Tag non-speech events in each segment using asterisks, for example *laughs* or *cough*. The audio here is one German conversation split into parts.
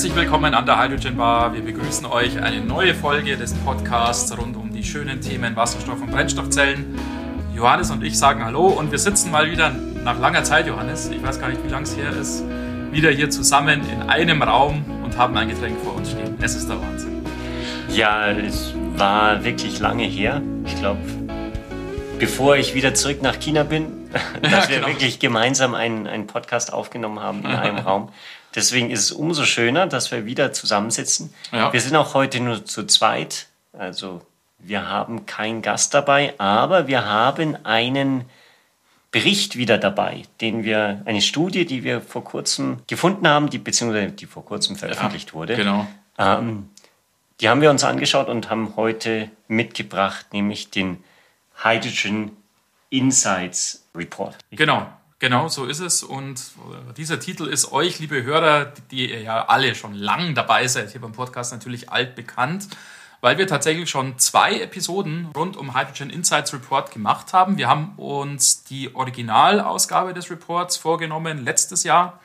Herzlich willkommen an der Hydrogen Bar. Wir begrüßen euch eine neue Folge des Podcasts rund um die schönen Themen Wasserstoff und Brennstoffzellen. Johannes und ich sagen Hallo und wir sitzen mal wieder nach langer Zeit, Johannes, ich weiß gar nicht, wie lange es her ist, wieder hier zusammen in einem Raum und haben ein Getränk vor uns stehen. Es ist der Wahnsinn. Ja, es war wirklich lange her. Ich glaube, bevor ich wieder zurück nach China bin, *laughs* dass ja, wir genau. wirklich gemeinsam einen, einen Podcast aufgenommen haben in einem *laughs* Raum. Deswegen ist es umso schöner, dass wir wieder zusammensitzen. Ja. Wir sind auch heute nur zu zweit. Also wir haben keinen Gast dabei, aber wir haben einen Bericht wieder dabei, den wir, eine Studie, die wir vor kurzem gefunden haben, die beziehungsweise die vor kurzem veröffentlicht ja, wurde. Genau. Ähm, die haben wir uns angeschaut und haben heute mitgebracht, nämlich den Hydrogen Insights Report. Genau, genau, so ist es. Und äh, dieser Titel ist euch, liebe Hörer, die ihr ja alle schon lang dabei seid, hier beim Podcast natürlich altbekannt weil wir tatsächlich schon zwei Episoden rund um Hydrogen Insights Report gemacht haben. Wir haben uns die Originalausgabe des Reports vorgenommen letztes Jahr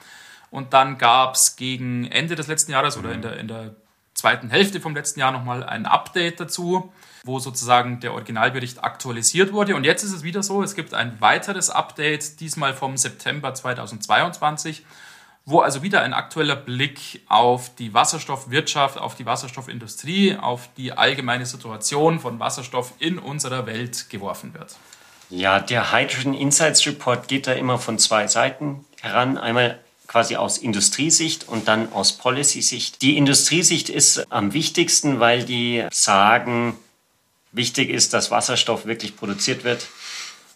und dann gab es gegen Ende des letzten Jahres oder in der, in der zweiten Hälfte vom letzten Jahr nochmal ein Update dazu, wo sozusagen der Originalbericht aktualisiert wurde. Und jetzt ist es wieder so, es gibt ein weiteres Update, diesmal vom September 2022 wo also wieder ein aktueller Blick auf die Wasserstoffwirtschaft, auf die Wasserstoffindustrie, auf die allgemeine Situation von Wasserstoff in unserer Welt geworfen wird. Ja, der Hydrogen Insights Report geht da immer von zwei Seiten heran. Einmal quasi aus Industriesicht und dann aus Policy-Sicht. Die Industriesicht ist am wichtigsten, weil die sagen, wichtig ist, dass Wasserstoff wirklich produziert wird.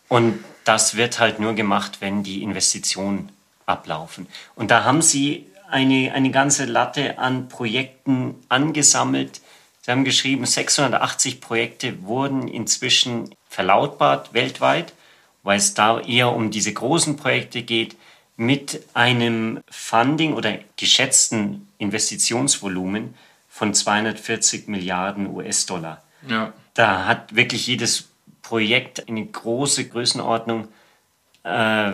Und das wird halt nur gemacht, wenn die Investitionen ablaufen. Und da haben Sie eine, eine ganze Latte an Projekten angesammelt. Sie haben geschrieben, 680 Projekte wurden inzwischen verlautbart weltweit, weil es da eher um diese großen Projekte geht, mit einem Funding oder geschätzten Investitionsvolumen von 240 Milliarden US-Dollar. Ja. Da hat wirklich jedes Projekt eine große Größenordnung äh,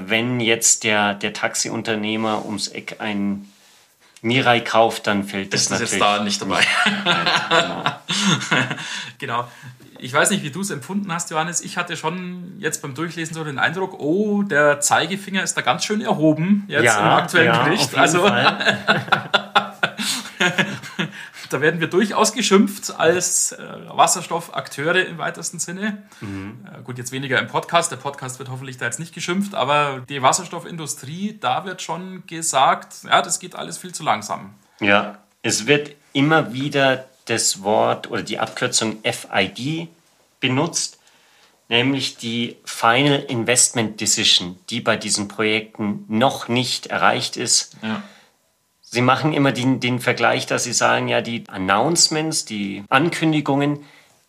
wenn jetzt der, der Taxiunternehmer ums Eck ein Mirai kauft, dann fällt das, das natürlich. ist da nicht dabei. *laughs* genau. genau. Ich weiß nicht, wie du es empfunden hast, Johannes. Ich hatte schon jetzt beim Durchlesen so den Eindruck, oh, der Zeigefinger ist da ganz schön erhoben jetzt ja, im aktuellen ja, Bericht. also *laughs* *laughs* da werden wir durchaus geschimpft als äh, Wasserstoffakteure im weitesten Sinne. Mhm. Äh, gut, jetzt weniger im Podcast. Der Podcast wird hoffentlich da jetzt nicht geschimpft, aber die Wasserstoffindustrie, da wird schon gesagt, ja, das geht alles viel zu langsam. Ja, es wird immer wieder das Wort oder die Abkürzung FID benutzt, nämlich die Final Investment Decision, die bei diesen Projekten noch nicht erreicht ist. Ja Sie machen immer den, den Vergleich, dass Sie sagen, ja, die Announcements, die Ankündigungen,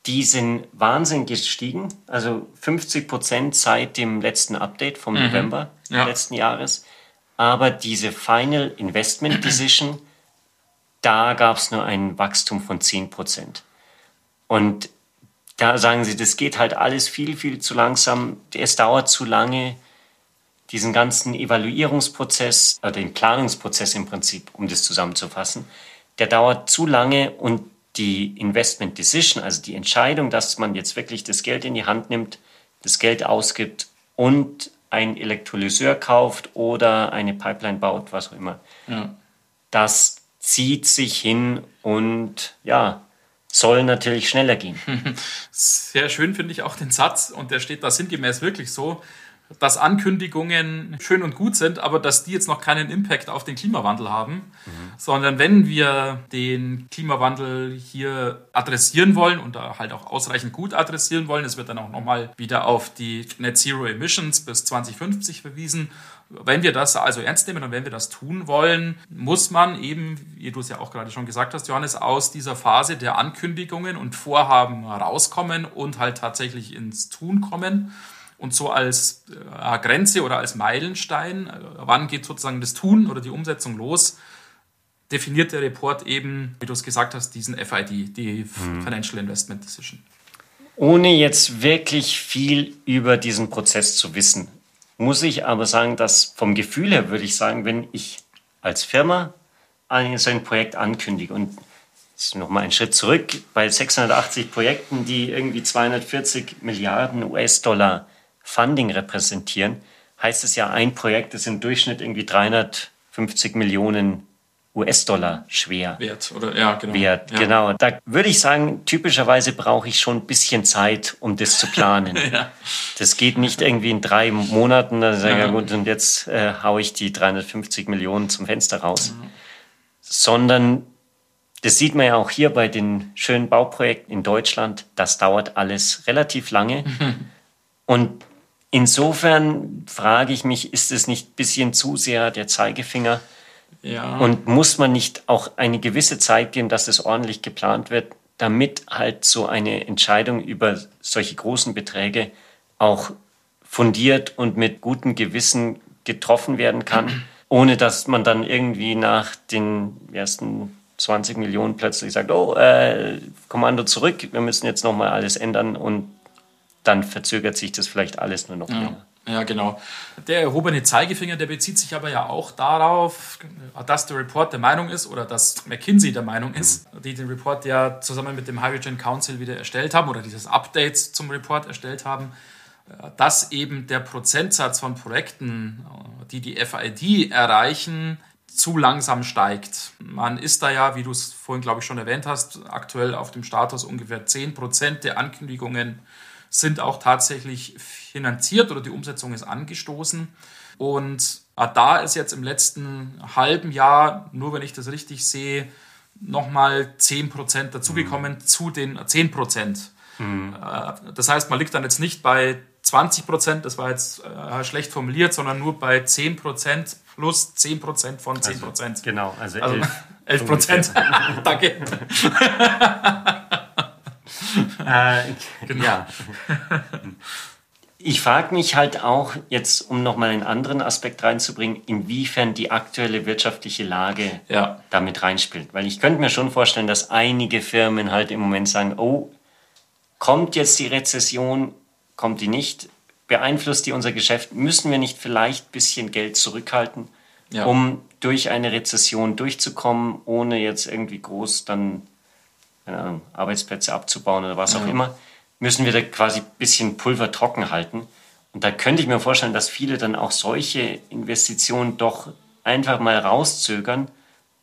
die sind wahnsinnig gestiegen. Also 50 Prozent seit dem letzten Update vom mhm. November ja. letzten Jahres. Aber diese Final Investment Decision, da gab es nur ein Wachstum von 10 Prozent. Und da sagen sie, das geht halt alles viel, viel zu langsam. Es dauert zu lange diesen ganzen Evaluierungsprozess, oder den Planungsprozess im Prinzip, um das zusammenzufassen, der dauert zu lange und die Investment Decision, also die Entscheidung, dass man jetzt wirklich das Geld in die Hand nimmt, das Geld ausgibt und ein Elektrolyseur kauft oder eine Pipeline baut, was auch immer, ja. das zieht sich hin und ja, soll natürlich schneller gehen. *laughs* Sehr schön finde ich auch den Satz und der steht da sinngemäß wirklich so dass Ankündigungen schön und gut sind, aber dass die jetzt noch keinen Impact auf den Klimawandel haben, mhm. sondern wenn wir den Klimawandel hier adressieren wollen und da halt auch ausreichend gut adressieren wollen, es wird dann auch nochmal wieder auf die Net Zero Emissions bis 2050 verwiesen. Wenn wir das also ernst nehmen und wenn wir das tun wollen, muss man eben, wie du es ja auch gerade schon gesagt hast, Johannes, aus dieser Phase der Ankündigungen und Vorhaben rauskommen und halt tatsächlich ins Tun kommen. Und so als äh, Grenze oder als Meilenstein, äh, wann geht sozusagen das Tun oder die Umsetzung los, definiert der Report eben, wie du es gesagt hast, diesen FID, die mhm. Financial Investment Decision. Ohne jetzt wirklich viel über diesen Prozess zu wissen, muss ich aber sagen, dass vom Gefühl her würde ich sagen, wenn ich als Firma ein, so ein Projekt ankündige und nochmal einen Schritt zurück, bei 680 Projekten, die irgendwie 240 Milliarden US-Dollar Funding repräsentieren, heißt es ja, ein Projekt ist im Durchschnitt irgendwie 350 Millionen US-Dollar schwer. Wert, oder? Ja, genau. Wert, ja. genau. Da würde ich sagen, typischerweise brauche ich schon ein bisschen Zeit, um das zu planen. *laughs* ja. Das geht nicht irgendwie in drei Monaten, dann sage ich, ja. gut, und jetzt äh, haue ich die 350 Millionen zum Fenster raus. Mhm. Sondern das sieht man ja auch hier bei den schönen Bauprojekten in Deutschland. Das dauert alles relativ lange. Mhm. *laughs* Und insofern frage ich mich, ist es nicht ein bisschen zu sehr der Zeigefinger? Ja. Und muss man nicht auch eine gewisse Zeit geben, dass es ordentlich geplant wird, damit halt so eine Entscheidung über solche großen Beträge auch fundiert und mit gutem Gewissen getroffen werden kann, *clears throat* ohne dass man dann irgendwie nach den ersten 20 Millionen plötzlich sagt, oh, äh, Kommando zurück, wir müssen jetzt nochmal alles ändern und dann verzögert sich das vielleicht alles nur noch ja. länger. Ja, genau. Der erhobene Zeigefinger, der bezieht sich aber ja auch darauf, dass der Report der Meinung ist oder dass McKinsey der Meinung ist, die den Report ja zusammen mit dem Hydrogen Council wieder erstellt haben oder dieses Update zum Report erstellt haben, dass eben der Prozentsatz von Projekten, die die FID erreichen, zu langsam steigt. Man ist da ja, wie du es vorhin, glaube ich, schon erwähnt hast, aktuell auf dem Status ungefähr 10 Prozent der Ankündigungen sind auch tatsächlich finanziert oder die Umsetzung ist angestoßen. Und da ist jetzt im letzten halben Jahr, nur wenn ich das richtig sehe, nochmal 10% dazugekommen mhm. zu den 10%. Mhm. Äh, das heißt, man liegt dann jetzt nicht bei 20%, das war jetzt äh, schlecht formuliert, sondern nur bei 10% plus 10% von 10%. Also, genau, also, also 11, 11 *laughs* *laughs* Danke. *laughs* äh, genau. Ja. Ich frage mich halt auch jetzt, um nochmal einen anderen Aspekt reinzubringen, inwiefern die aktuelle wirtschaftliche Lage ja. damit reinspielt. Weil ich könnte mir schon vorstellen, dass einige Firmen halt im Moment sagen, oh, kommt jetzt die Rezession, kommt die nicht, beeinflusst die unser Geschäft, müssen wir nicht vielleicht ein bisschen Geld zurückhalten, ja. um durch eine Rezession durchzukommen, ohne jetzt irgendwie groß dann Ahnung, Arbeitsplätze abzubauen oder was auch ja. immer, müssen wir da quasi ein bisschen Pulver trocken halten. Und da könnte ich mir vorstellen, dass viele dann auch solche Investitionen doch einfach mal rauszögern,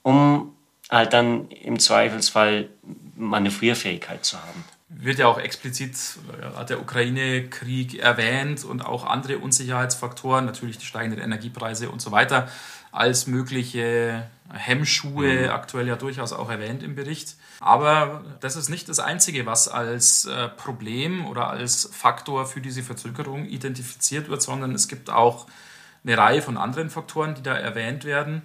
um halt dann im Zweifelsfall Manövrierfähigkeit zu haben. Wird ja auch explizit hat der Ukraine-Krieg erwähnt und auch andere Unsicherheitsfaktoren, natürlich die steigenden Energiepreise und so weiter, als mögliche Hemmschuhe mhm. aktuell ja durchaus auch erwähnt im Bericht. Aber das ist nicht das Einzige, was als äh, Problem oder als Faktor für diese Verzögerung identifiziert wird, sondern es gibt auch eine Reihe von anderen Faktoren, die da erwähnt werden.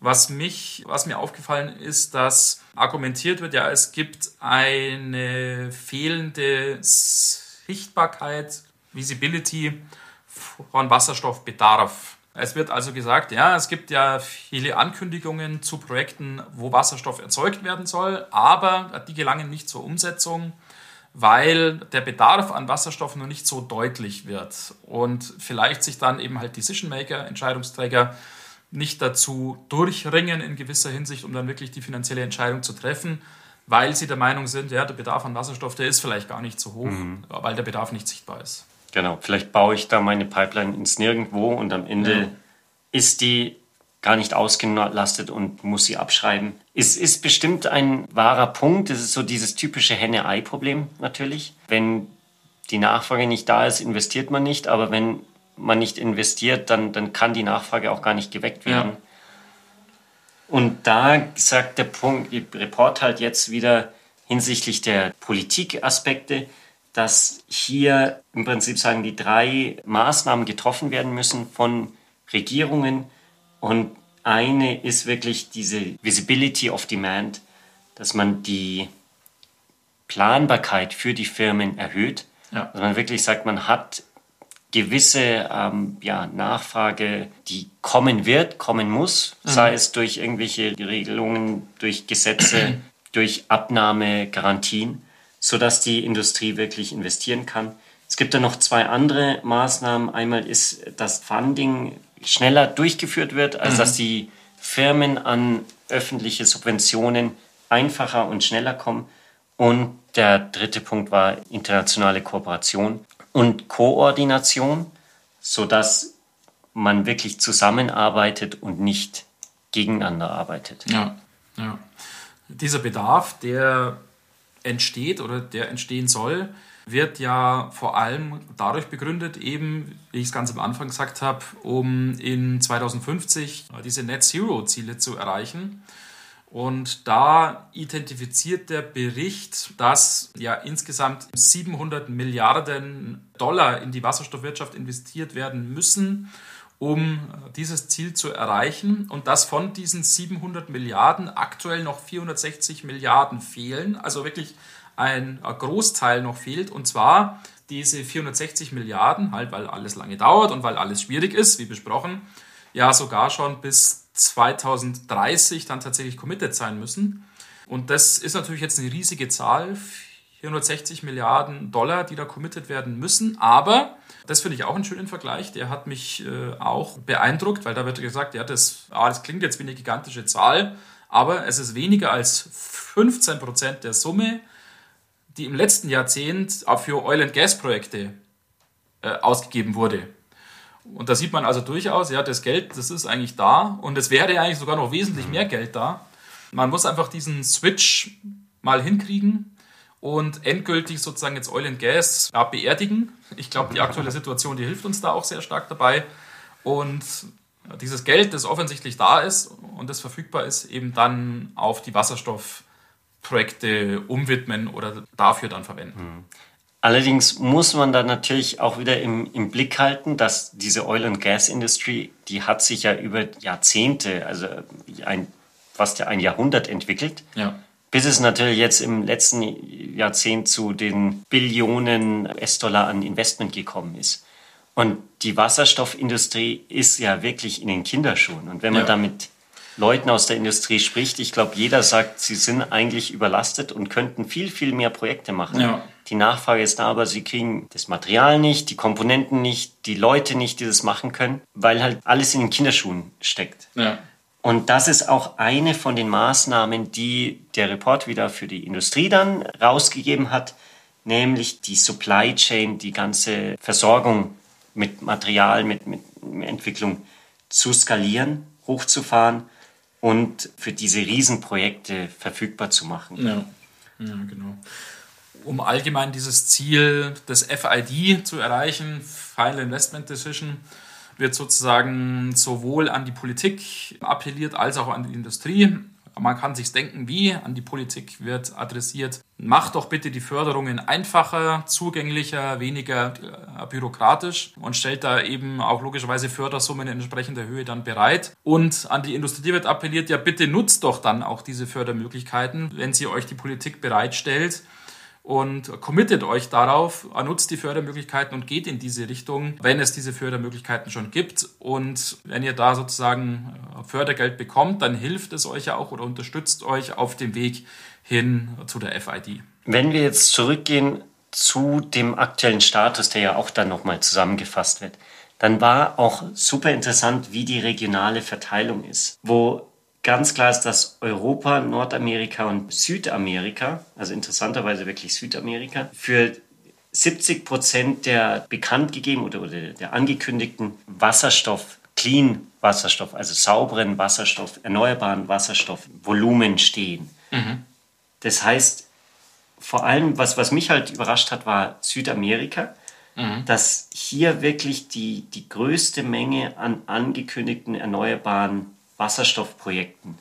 Was, mich, was mir aufgefallen ist, dass argumentiert wird, ja, es gibt eine fehlende Sichtbarkeit, Visibility von Wasserstoffbedarf. Es wird also gesagt, ja, es gibt ja viele Ankündigungen zu Projekten, wo Wasserstoff erzeugt werden soll, aber die gelangen nicht zur Umsetzung, weil der Bedarf an Wasserstoff noch nicht so deutlich wird und vielleicht sich dann eben halt Decision Maker, Entscheidungsträger nicht dazu durchringen in gewisser Hinsicht, um dann wirklich die finanzielle Entscheidung zu treffen, weil sie der Meinung sind, ja, der Bedarf an Wasserstoff, der ist vielleicht gar nicht so hoch, mhm. weil der Bedarf nicht sichtbar ist. Genau, vielleicht baue ich da meine Pipeline ins Nirgendwo und am Ende ja. ist die gar nicht ausgelastet und muss sie abschreiben. Es ist bestimmt ein wahrer Punkt. Es ist so dieses typische Henne-Ei-Problem natürlich. Wenn die Nachfrage nicht da ist, investiert man nicht. Aber wenn man nicht investiert, dann, dann kann die Nachfrage auch gar nicht geweckt werden. Ja. Und da sagt der Punkt, der Report halt jetzt wieder hinsichtlich der Politikaspekte, dass hier im Prinzip sagen die drei Maßnahmen getroffen werden müssen von Regierungen und eine ist wirklich diese Visibility of Demand, dass man die Planbarkeit für die Firmen erhöht. Ja. Dass man wirklich sagt, man hat gewisse ähm, ja, Nachfrage, die kommen wird, kommen muss, mhm. sei es durch irgendwelche Regelungen, durch Gesetze, *clears throat* durch Abnahmegarantien sodass die Industrie wirklich investieren kann. Es gibt dann noch zwei andere Maßnahmen. Einmal ist, dass Funding schneller durchgeführt wird, als mhm. dass die Firmen an öffentliche Subventionen einfacher und schneller kommen. Und der dritte Punkt war internationale Kooperation und Koordination, sodass man wirklich zusammenarbeitet und nicht gegeneinander arbeitet. Ja, ja. Dieser Bedarf, der entsteht oder der entstehen soll, wird ja vor allem dadurch begründet, eben, wie ich es ganz am Anfang gesagt habe, um in 2050 diese Net Zero-Ziele zu erreichen. Und da identifiziert der Bericht, dass ja insgesamt 700 Milliarden Dollar in die Wasserstoffwirtschaft investiert werden müssen, um dieses Ziel zu erreichen. Und dass von diesen 700 Milliarden aktuell noch 460 Milliarden fehlen. Also wirklich ein Großteil noch fehlt. Und zwar diese 460 Milliarden, halt weil alles lange dauert und weil alles schwierig ist, wie besprochen, ja sogar schon bis 2030 dann tatsächlich committed sein müssen. Und das ist natürlich jetzt eine riesige Zahl, 460 Milliarden Dollar, die da committed werden müssen. Aber das finde ich auch einen schönen Vergleich. Der hat mich äh, auch beeindruckt, weil da wird gesagt, ja, das, ah, das klingt jetzt wie eine gigantische Zahl, aber es ist weniger als 15 Prozent der Summe, die im letzten Jahrzehnt auch für Oil- and Gas-Projekte äh, ausgegeben wurde. Und da sieht man also durchaus, ja, das Geld, das ist eigentlich da und es wäre eigentlich sogar noch wesentlich mehr Geld da. Man muss einfach diesen Switch mal hinkriegen und endgültig sozusagen jetzt Oil and Gas ja, beerdigen. Ich glaube, die aktuelle Situation, die hilft uns da auch sehr stark dabei. Und dieses Geld, das offensichtlich da ist und das verfügbar ist, eben dann auf die Wasserstoffprojekte umwidmen oder dafür dann verwenden. Mhm. Allerdings muss man da natürlich auch wieder im, im Blick halten, dass diese Oil- and Gas-Industrie, die hat sich ja über Jahrzehnte, also ein, fast ein Jahrhundert entwickelt. Ja. Bis es natürlich jetzt im letzten Jahrzehnt zu den Billionen US-Dollar an Investment gekommen ist. Und die Wasserstoffindustrie ist ja wirklich in den Kinderschuhen. Und wenn man ja. damit Leuten aus der Industrie spricht, ich glaube, jeder sagt, sie sind eigentlich überlastet und könnten viel, viel mehr Projekte machen. Ja. Die Nachfrage ist da, aber sie kriegen das Material nicht, die Komponenten nicht, die Leute nicht, die das machen können, weil halt alles in den Kinderschuhen steckt. Ja. Und das ist auch eine von den Maßnahmen, die der Report wieder für die Industrie dann rausgegeben hat, nämlich die Supply Chain, die ganze Versorgung mit Material, mit, mit Entwicklung zu skalieren, hochzufahren und für diese Riesenprojekte verfügbar zu machen. Ja, ja genau um allgemein dieses Ziel des FID zu erreichen, Final Investment Decision, wird sozusagen sowohl an die Politik appelliert als auch an die Industrie. Man kann sich denken, wie an die Politik wird adressiert. Macht doch bitte die Förderungen einfacher, zugänglicher, weniger äh, bürokratisch und stellt da eben auch logischerweise Fördersummen in entsprechender Höhe dann bereit. Und an die Industrie wird appelliert, ja bitte nutzt doch dann auch diese Fördermöglichkeiten, wenn sie euch die Politik bereitstellt und committet euch darauf, nutzt die Fördermöglichkeiten und geht in diese Richtung, wenn es diese Fördermöglichkeiten schon gibt. Und wenn ihr da sozusagen äh, Fördergeld bekommt, dann hilft es euch ja auch oder unterstützt euch auf dem Weg hin zu der FID. Wenn wir jetzt zurückgehen zu dem aktuellen Status, der ja auch dann nochmal zusammengefasst wird, dann war auch super interessant, wie die regionale Verteilung ist, wo Ganz klar ist, dass Europa, Nordamerika und Südamerika, also interessanterweise wirklich Südamerika, für 70 Prozent der bekannt gegeben oder, oder der angekündigten Wasserstoff, Clean Wasserstoff, also sauberen Wasserstoff, erneuerbaren Wasserstoffvolumen stehen. Mhm. Das heißt, vor allem, was, was mich halt überrascht hat, war Südamerika, mhm. dass hier wirklich die, die größte Menge an angekündigten erneuerbaren Wasserstoffprojekten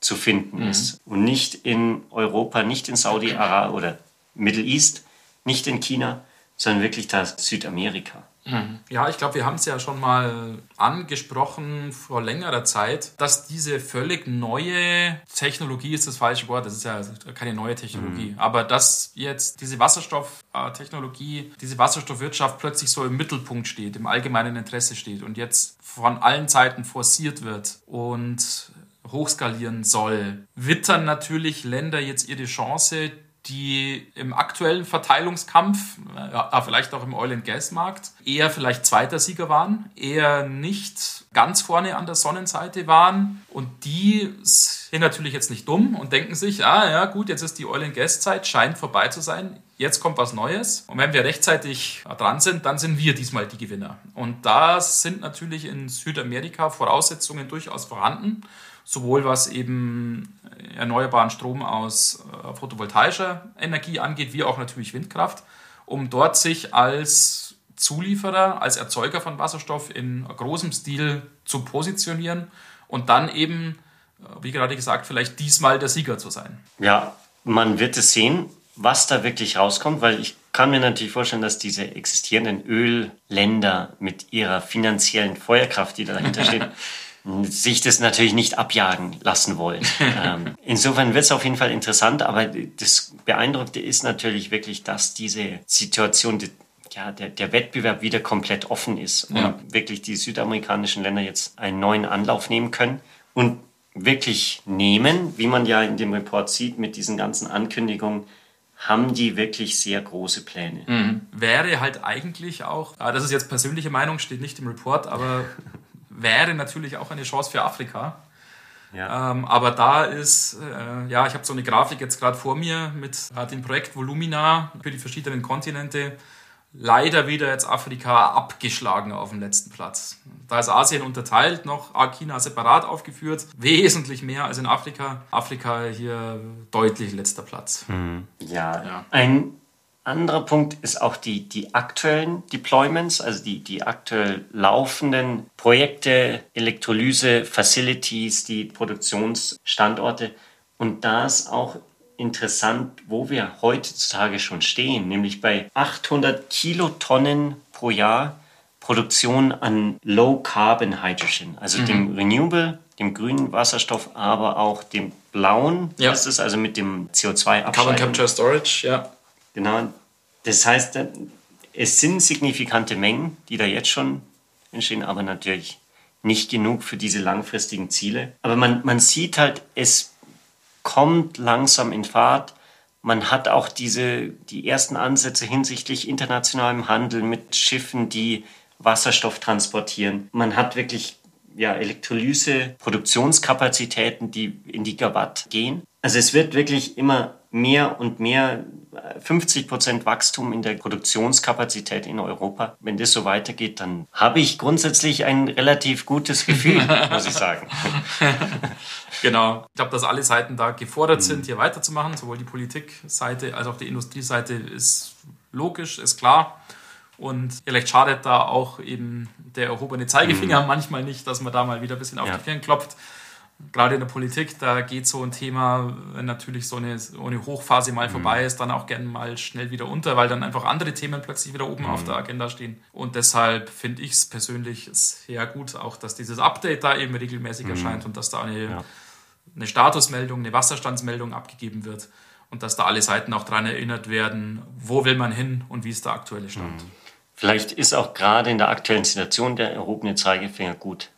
zu finden mhm. ist. Und nicht in Europa, nicht in Saudi-Arabien oder Middle East, nicht in China, sondern wirklich das Südamerika. Mhm. Ja, ich glaube, wir haben es ja schon mal angesprochen vor längerer Zeit, dass diese völlig neue Technologie ist das falsche Wort, das ist ja keine neue Technologie, mhm. aber dass jetzt diese Wasserstofftechnologie, diese Wasserstoffwirtschaft plötzlich so im Mittelpunkt steht, im allgemeinen Interesse steht und jetzt von allen Seiten forciert wird und hochskalieren soll, wittern natürlich Länder jetzt ihre Chance, die im aktuellen Verteilungskampf, ja, vielleicht auch im Oil- and Gas-Markt, eher vielleicht zweiter Sieger waren, eher nicht ganz vorne an der Sonnenseite waren. Und die sind natürlich jetzt nicht dumm und denken sich, ah ja gut, jetzt ist die Oil- and Gas-Zeit, scheint vorbei zu sein. Jetzt kommt was Neues. Und wenn wir rechtzeitig dran sind, dann sind wir diesmal die Gewinner. Und da sind natürlich in Südamerika Voraussetzungen durchaus vorhanden sowohl was eben erneuerbaren Strom aus äh, photovoltaischer Energie angeht, wie auch natürlich Windkraft, um dort sich als Zulieferer, als Erzeuger von Wasserstoff in großem Stil zu positionieren und dann eben, äh, wie gerade gesagt, vielleicht diesmal der Sieger zu sein. Ja, man wird es sehen, was da wirklich rauskommt, weil ich kann mir natürlich vorstellen, dass diese existierenden Ölländer mit ihrer finanziellen Feuerkraft, die dahinter *laughs* steht, sich das natürlich nicht abjagen lassen wollen. *laughs* ähm, insofern wird es auf jeden Fall interessant, aber das Beeindruckende ist natürlich wirklich, dass diese Situation, die, ja, der, der Wettbewerb wieder komplett offen ist und ja. wirklich die südamerikanischen Länder jetzt einen neuen Anlauf nehmen können und wirklich nehmen, wie man ja in dem Report sieht, mit diesen ganzen Ankündigungen, haben die wirklich sehr große Pläne. Mhm. Wäre halt eigentlich auch, das ist jetzt persönliche Meinung, steht nicht im Report, aber *laughs* wäre natürlich auch eine Chance für Afrika. Ja. Ähm, aber da ist, äh, ja, ich habe so eine Grafik jetzt gerade vor mir mit äh, dem Projekt Volumina für die verschiedenen Kontinente. Leider wieder jetzt Afrika abgeschlagen auf dem letzten Platz. Da ist Asien unterteilt, noch China separat aufgeführt. Wesentlich mehr als in Afrika. Afrika hier deutlich letzter Platz. Mhm. Ja, ja, ein anderer Punkt ist auch die, die aktuellen Deployments, also die, die aktuell laufenden Projekte, Elektrolyse, Facilities, die Produktionsstandorte. Und da ist auch interessant, wo wir heutzutage schon stehen, nämlich bei 800 Kilotonnen pro Jahr Produktion an Low Carbon Hydrogen, also mhm. dem Renewable, dem grünen Wasserstoff, aber auch dem blauen, ja. ist es also mit dem CO2-Abscheidung. Carbon Capture Storage, ja. Genau, das heißt, äh, es sind signifikante Mengen, die da jetzt schon entstehen, aber natürlich nicht genug für diese langfristigen Ziele. Aber man, man sieht halt, es kommt langsam in Fahrt. Man hat auch diese, die ersten Ansätze hinsichtlich internationalem Handel mit Schiffen, die Wasserstoff transportieren. Man hat wirklich ja, Elektrolyse, Produktionskapazitäten, die in die Gigawatt gehen. Also es wird wirklich immer mehr und mehr 50 Prozent Wachstum in der Produktionskapazität in Europa. Wenn das so weitergeht, dann habe ich grundsätzlich ein relativ gutes Gefühl, *laughs* muss ich sagen. *laughs* genau. Ich glaube, dass alle Seiten da gefordert sind, hier weiterzumachen. Sowohl die Politikseite als auch die Industrieseite ist logisch, ist klar. Und vielleicht schadet da auch eben der erhobene Zeigefinger mhm. manchmal nicht, dass man da mal wieder ein bisschen auf ja. die Finger klopft gerade in der Politik, da geht so ein Thema, wenn natürlich so eine, so eine Hochphase mal mhm. vorbei ist, dann auch gerne mal schnell wieder unter, weil dann einfach andere Themen plötzlich wieder oben mhm. auf der Agenda stehen. Und deshalb finde ich es persönlich sehr gut, auch dass dieses Update da eben regelmäßig mhm. erscheint und dass da eine, ja. eine Statusmeldung, eine Wasserstandsmeldung abgegeben wird und dass da alle Seiten auch daran erinnert werden, wo will man hin und wie ist der aktuelle Stand. Mhm. Vielleicht ist auch gerade in der aktuellen Situation der erhobene Zeigefinger gut,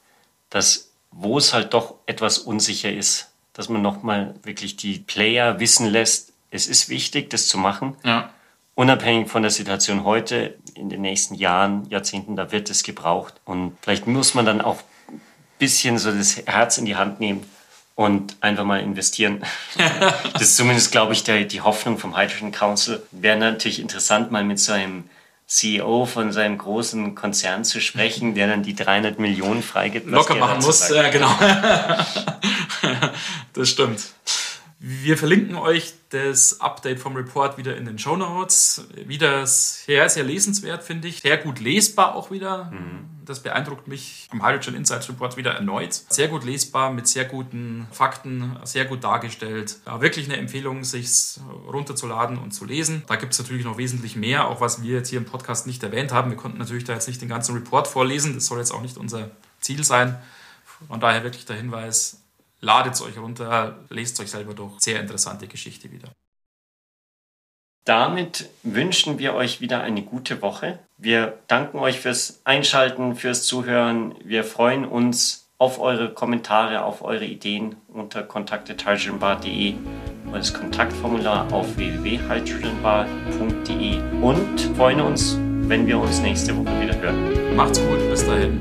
dass wo es halt doch etwas unsicher ist, dass man nochmal wirklich die Player wissen lässt, es ist wichtig, das zu machen. Ja. Unabhängig von der Situation heute, in den nächsten Jahren, Jahrzehnten, da wird es gebraucht. Und vielleicht muss man dann auch ein bisschen so das Herz in die Hand nehmen und einfach mal investieren. *laughs* das ist zumindest, glaube ich, der, die Hoffnung vom Hydrogen Council. Wäre natürlich interessant, mal mit so einem CEO von seinem großen Konzern zu sprechen, der dann die 300 Millionen freigibt. Locker machen muss, ja genau. *laughs* das stimmt. Wir verlinken euch das Update vom Report wieder in den Show Notes. Wieder sehr, sehr lesenswert, finde ich. Sehr gut lesbar auch wieder. Mhm. Das beeindruckt mich am Hydrogen Insights Report wieder erneut. Sehr gut lesbar, mit sehr guten Fakten, sehr gut dargestellt. Ja, wirklich eine Empfehlung, sich runterzuladen und zu lesen. Da gibt es natürlich noch wesentlich mehr, auch was wir jetzt hier im Podcast nicht erwähnt haben. Wir konnten natürlich da jetzt nicht den ganzen Report vorlesen. Das soll jetzt auch nicht unser Ziel sein. Von daher wirklich der Hinweis, Ladet es euch runter, lest euch selber durch. Sehr interessante Geschichte wieder. Damit wünschen wir euch wieder eine gute Woche. Wir danken euch fürs Einschalten, fürs Zuhören. Wir freuen uns auf eure Kommentare, auf eure Ideen unter kontakte.targenbar.de und das Kontaktformular auf www.hydrogenbar.de und freuen uns, wenn wir uns nächste Woche wieder hören. Macht's gut, bis dahin.